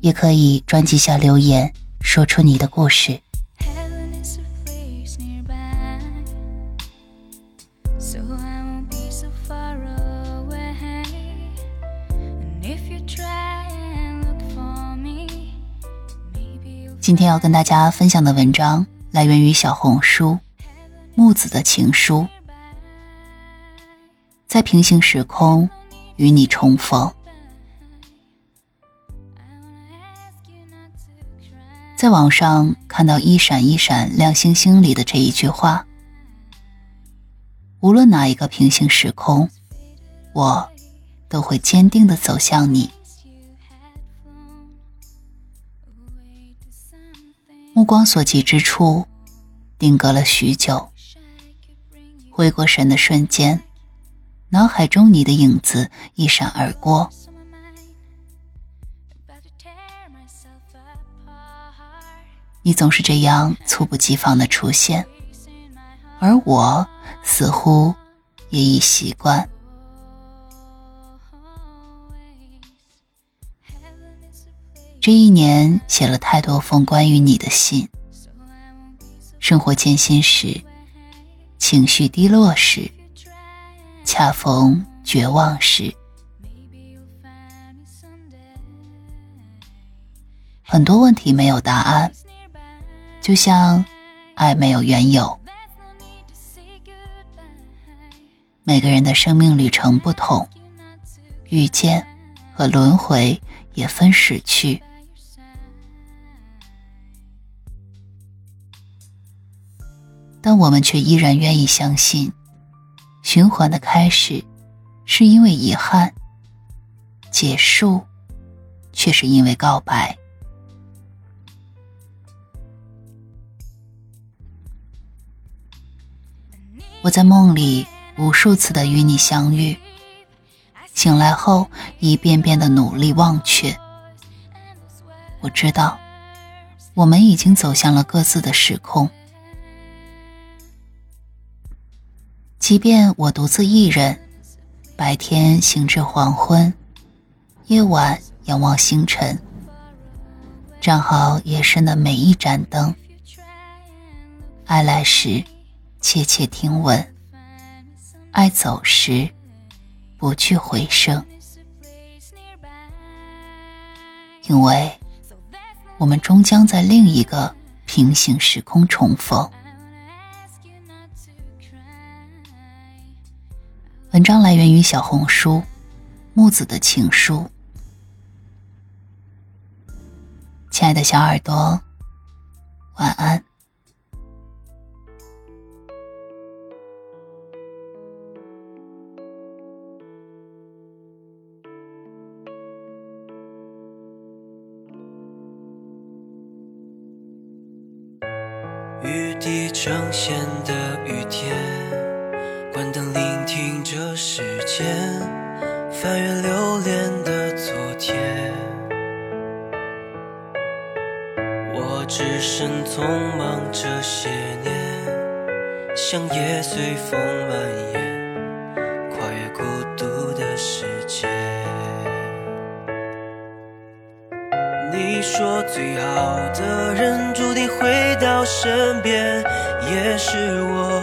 也可以专辑下留言，说出你的故事。今天要跟大家分享的文章来源于小红书。木子的情书，在平行时空与你重逢。在网上看到“一闪一闪亮星星”里的这一句话：“无论哪一个平行时空，我都会坚定的走向你。”目光所及之处，定格了许久。回过神的瞬间，脑海中你的影子一闪而过。你总是这样猝不及防的出现，而我似乎也已习惯。这一年写了太多封关于你的信，生活艰辛时。情绪低落时，恰逢绝望时，很多问题没有答案，就像爱没有缘由。每个人的生命旅程不同，遇见和轮回也分时去。但我们却依然愿意相信，循环的开始是因为遗憾，结束却是因为告白。我在梦里无数次的与你相遇，醒来后一遍遍的努力忘却。我知道，我们已经走向了各自的时空。即便我独自一人，白天行至黄昏，夜晚仰望星辰，站好夜深的每一盏灯。爱来时，切切听闻；爱走时，不去回声。因为，我们终将在另一个平行时空重逢。文章来源于小红书，木子的情书。亲爱的小耳朵，晚安。雨滴成线的雨天。关灯，聆听这时间，翻阅留恋的昨天。我只身匆忙这些年，像叶随风蔓延，跨越孤独的世界。你说最好的人回到身边，也是我。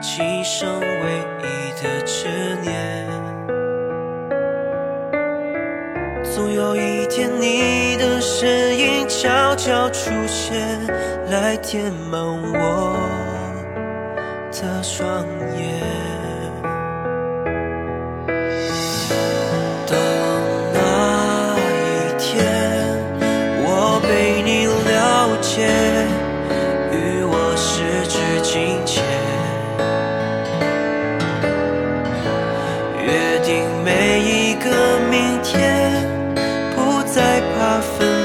今生唯一的执念，总有一天你的身影悄悄出现，来填满我的双眼。每一个明天，不再怕分